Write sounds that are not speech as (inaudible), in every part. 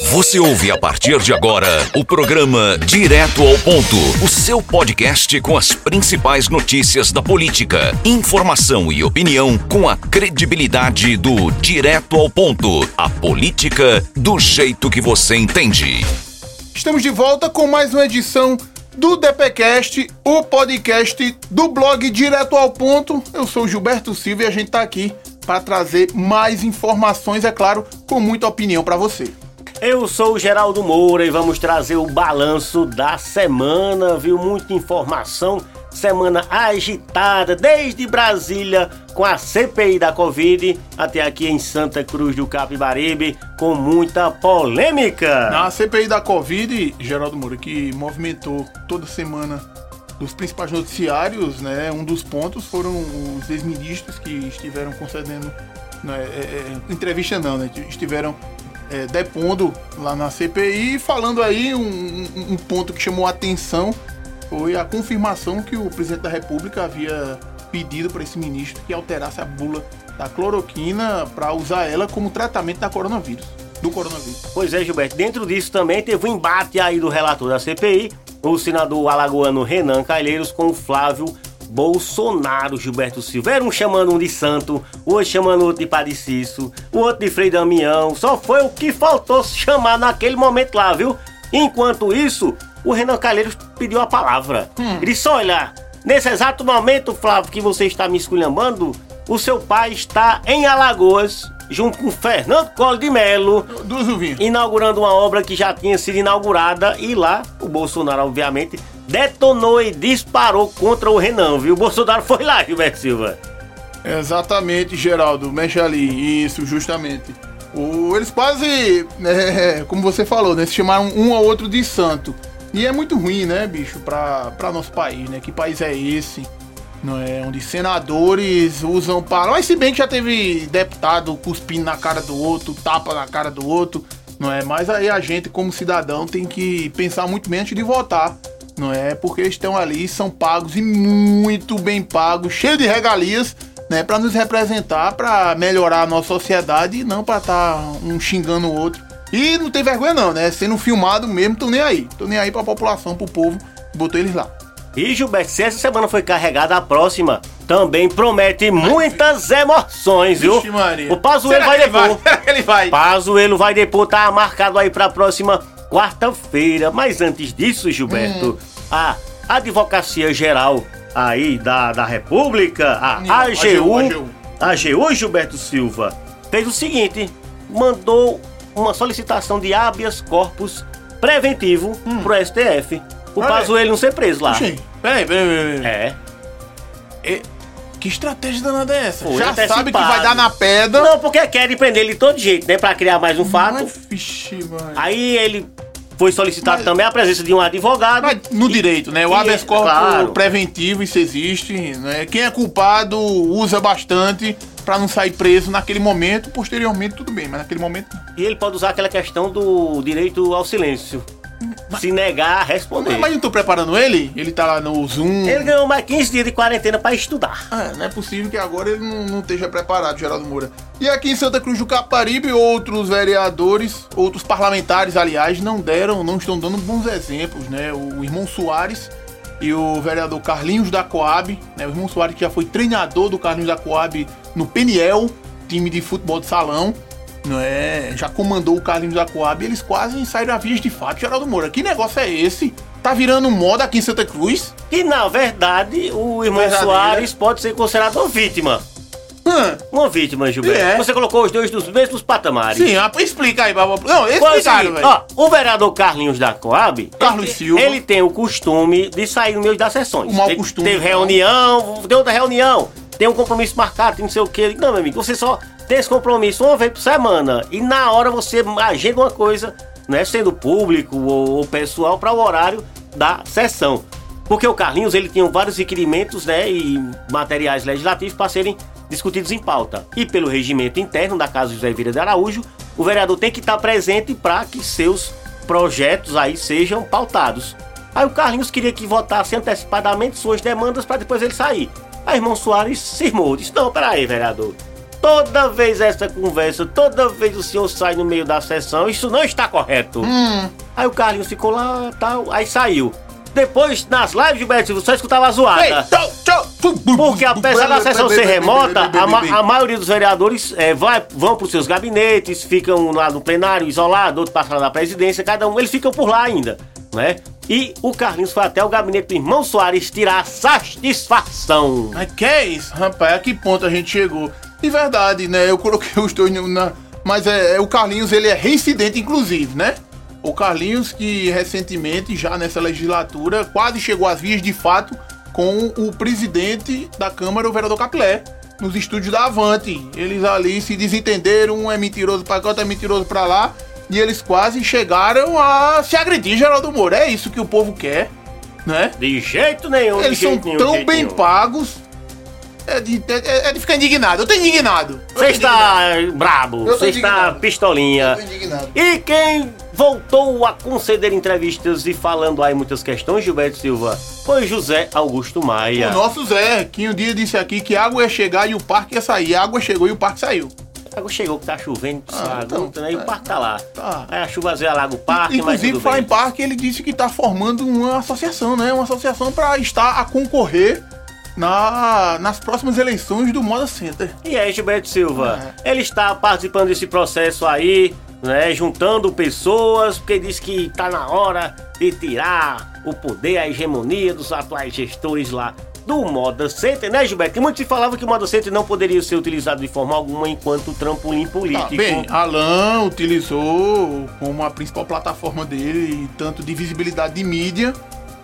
Você ouve a partir de agora o programa Direto ao Ponto, o seu podcast com as principais notícias da política, informação e opinião com a credibilidade do Direto ao Ponto, a política do jeito que você entende. Estamos de volta com mais uma edição do DPcast, o podcast do blog Direto ao Ponto. Eu sou Gilberto Silva e a gente está aqui para trazer mais informações, é claro, com muita opinião para você. Eu sou o Geraldo Moura e vamos trazer o balanço da semana, viu? Muita informação, semana agitada desde Brasília com a CPI da Covid até aqui em Santa Cruz do Capibaribe com muita polêmica. Na CPI da Covid, Geraldo Moura, que movimentou toda semana dos principais noticiários, né? Um dos pontos foram os ex-ministros que estiveram concedendo né, é, é, entrevista não, né? Estiveram é, depondo lá na CPI, falando aí um, um, ponto que chamou a atenção foi a confirmação que o presidente da República havia pedido para esse ministro que alterasse a bula da cloroquina para usar ela como tratamento da coronavírus, do coronavírus. Pois é, Gilberto. Dentro disso também teve um embate aí do relator da CPI, o senador alagoano Renan Calheiros com o Flávio Bolsonaro, Gilberto Silva. Era um chamando um de santo, o outro chamando outro de Padre Cício, o outro de Frei Damião. Só foi o que faltou chamar naquele momento lá, viu? Enquanto isso, o Renan Calheiros pediu a palavra. Hum. Ele disse: Olha, nesse exato momento, Flávio, que você está me esculhambando, o seu pai está em Alagoas, junto com Fernando Collor de Mello, do, do inaugurando uma obra que já tinha sido inaugurada e lá o Bolsonaro, obviamente, detonou e disparou contra o Renan, viu? O Bolsonaro foi lá, Gilberto Silva. Exatamente, Geraldo, mexe ali, isso, justamente. O, eles quase, é, (laughs) como você falou, né, se chamaram um ao outro de santo. E é muito ruim, né, bicho, pra, pra nosso país, né? Que país é esse? Não é? Onde senadores usam para. Mas se bem que já teve deputado cuspindo na cara do outro, tapa na cara do outro, não é? Mas aí a gente, como cidadão, tem que pensar muito bem antes de votar não é? Porque eles estão ali, são pagos e muito bem pagos, cheio de regalias, né? Para nos representar, para melhorar a nossa sociedade e não para estar tá um xingando o outro. E não tem vergonha não, né? Sendo filmado mesmo, tô nem aí. Tô nem aí pra população, pro povo, botou eles lá. E Gilberto, se essa semana foi carregada, a próxima também promete muitas emoções, viu? Vixe, Maria. O Pazuelo vai depor. (laughs) Será que ele vai? Pazuelo vai depor, tá marcado aí pra próxima quarta-feira. Mas antes disso, Gilberto, hum a Advocacia Geral aí da, da República, a AGU, AGU, AGU Gilberto Silva, fez o seguinte: mandou uma solicitação de habeas corpus preventivo hum. pro STF. O Pazuello não ser preso lá. Peraí, peraí, peraí. É. é. Que estratégia danada é essa? Foi Já sabe que vai dar na pedra. Não, porque querem prender ele de todo jeito, né? Pra criar mais um fato. Mas, vixe, mano. Aí ele foi solicitado mas, também a presença de um advogado. Mas no e, direito, né? O habeas corpus claro. preventivo, isso existe. Né? Quem é culpado usa bastante para não sair preso naquele momento. Posteriormente, tudo bem, mas naquele momento. E ele pode usar aquela questão do direito ao silêncio. Se negar a responder. Mas, mas não tô preparando ele? Ele tá lá no Zoom. Ele ganhou mais 15 dias de quarentena para estudar. Ah, não é possível que agora ele não, não esteja preparado, Geraldo Moura. E aqui em Santa Cruz do Caparibe, outros vereadores, outros parlamentares, aliás, não deram, não estão dando bons exemplos, né? O irmão Soares e o vereador Carlinhos da Coab, né? O irmão Soares que já foi treinador do Carlinhos da Coab no Peniel, time de futebol de salão não é? Já comandou o Carlinhos da Coab e eles quase saíram a vias de fato. Geraldo Moura, que negócio é esse? Tá virando moda aqui em Santa Cruz? Que na verdade o irmão Soares pode ser considerado uma vítima. Hum. Uma vítima, Gilberto. É. Você colocou os dois nos mesmos patamares. Sim, ah, explica aí, Não, explicaram, velho. Ó, o vereador Carlinhos da Coab, Carlos ele, Silva. ele tem o costume de sair no meio das sessões. O mau costume. Tem reunião, tem outra reunião, tem um compromisso marcado, tem não sei o quê. Não, meu amigo, você só tem esse compromisso uma vez por semana e na hora você agenda uma coisa, né, sendo público ou, ou pessoal, para o horário da sessão. Porque o Carlinhos ele tinha vários requerimentos né, e materiais legislativos para serem discutidos em pauta. E pelo regimento interno da Casa José Vieira de Araújo, o vereador tem que estar presente para que seus projetos aí sejam pautados. Aí o Carlinhos queria que votasse antecipadamente suas demandas para depois ele sair. Aí irmão Soares se irmou, disse: Não, peraí, vereador. toda vez essa conversa, toda vez o senhor sai no meio da sessão, isso não está correto. Hum. Aí o Carlinhos ficou lá, tal, aí saiu. Depois, nas lives de Beto Silva, só escutava a zoada. Ei. Porque apesar da sessão ser remota, a, ma a maioria dos vereadores é, vai, vão para os seus gabinetes, ficam lá no plenário isolado, outro passam na presidência, cada um, eles ficam por lá ainda, né? E o Carlinhos foi até o gabinete do irmão Soares tirar satisfação. Mas que é isso, rapaz? A que ponto a gente chegou? De verdade, né? Eu coloquei os dois na. Mas é, é o Carlinhos, ele é reincidente, inclusive, né? O Carlinhos, que recentemente, já nessa legislatura, quase chegou às vias de fato com o presidente da Câmara, o vereador Capilé, nos estúdios da Avante. Eles ali se desentenderam, um é mentiroso pra cá, outro é mentiroso pra lá, e eles quase chegaram a se agredir, Geraldo Moura. É isso que o povo quer, né? De jeito nenhum. Eles são nenhum, tão bem nenhum. pagos. É de, é, é de, ficar indignado. Eu tô indignado. Você está indignado. brabo. Você está pistolinha. Eu tô indignado. E quem voltou a conceder entrevistas e falando aí muitas questões, Gilberto Silva, foi José Augusto Maia. O nosso Zé, que um dia disse aqui que a água ia chegar e o parque ia sair. A água chegou e o parque saiu. A água chegou que tá chovendo, ah, então, né? E o é. parque tá lá. Tá. Aí a chuva às alaga o parque, Inclusive, falar em parque, ele disse que tá formando uma associação, né? Uma associação para estar a concorrer na, nas próximas eleições do Moda Center. E aí, Gilberto Silva, é. ele está participando desse processo aí, né, juntando pessoas, porque diz que está na hora de tirar o poder, a hegemonia dos atuais gestores lá do Moda Center, né, Gilberto? Muitos se falavam que o Moda Center não poderia ser utilizado de forma alguma enquanto trampolim político. Tá, bem, Alan utilizou como a principal plataforma dele, tanto de visibilidade de mídia,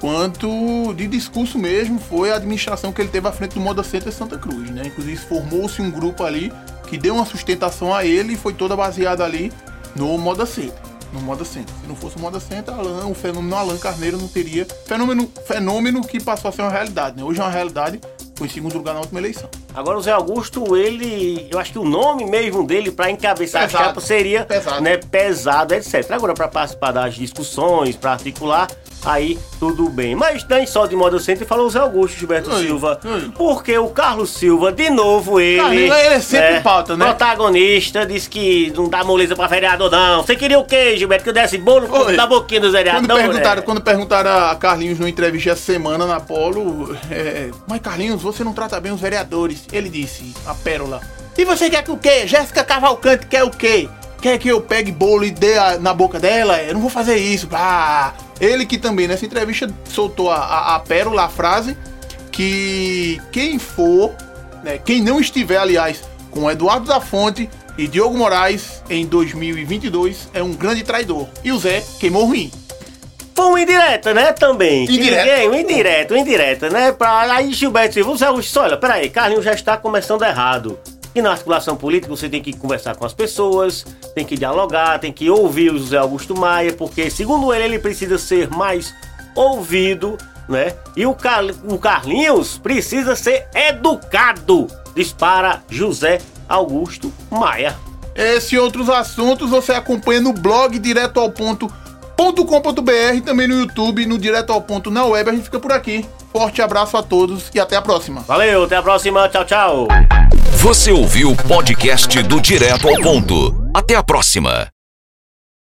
quanto de discurso mesmo, foi a administração que ele teve à frente do Moda Center Santa Cruz, né? Inclusive formou-se um grupo ali que deu uma sustentação a ele e foi toda baseada ali no Moda Center. No Moda Center. Se não fosse o Moda Center, Alan, o fenômeno Alan Carneiro não teria. Fenômeno, fenômeno que passou a ser uma realidade, né? Hoje é uma realidade, foi em segundo lugar na última eleição. Agora o Zé Augusto, ele. Eu acho que o nome mesmo dele para encabeçar pesado. a chapa seria pesado, né, pesado etc. Agora, para participar das discussões, para articular, aí tudo bem. Mas nem só de modo centro falou o Zé Augusto Gilberto Silva. Porque o Carlos Silva, de novo, ele. Carlinhos, ele é sempre né, pauta, né? Protagonista, disse que não dá moleza pra vereador, não. Você queria o quê, Gilberto? Que eu desse bolo na boquinha dos vereadores? Quando perguntaram, quando perguntaram a Carlinhos numa entrevista essa semana na Polo, é, mas Carlinhos, você não trata bem os vereadores. Ele disse, a pérola. E você quer que o quê? Jéssica Cavalcante quer o quê? Quer que eu pegue bolo e dê a, na boca dela? Eu não vou fazer isso. Ah, ele que também nessa entrevista soltou a, a, a pérola, a frase que quem for, né, quem não estiver, aliás, com Eduardo da Fonte e Diogo Moraes em 2022 é um grande traidor. E o Zé queimou ruim. Foi um indireta, né, também. Indireto? Um indireto, um indireto, né? Pra, aí Gilberto Zé Augusto, olha, peraí, Carlinhos já está começando errado. E na articulação política você tem que conversar com as pessoas, tem que dialogar, tem que ouvir o José Augusto Maia, porque segundo ele, ele precisa ser mais ouvido, né? E o, Car o Carlinhos precisa ser educado, dispara José Augusto Maia. Esse e outros assuntos você acompanha no blog direto ao ponto .com.br também no YouTube, no Direto ao Ponto na web. A gente fica por aqui. Forte abraço a todos e até a próxima. Valeu, até a próxima. Tchau, tchau. Você ouviu o podcast do Direto ao Ponto. Até a próxima.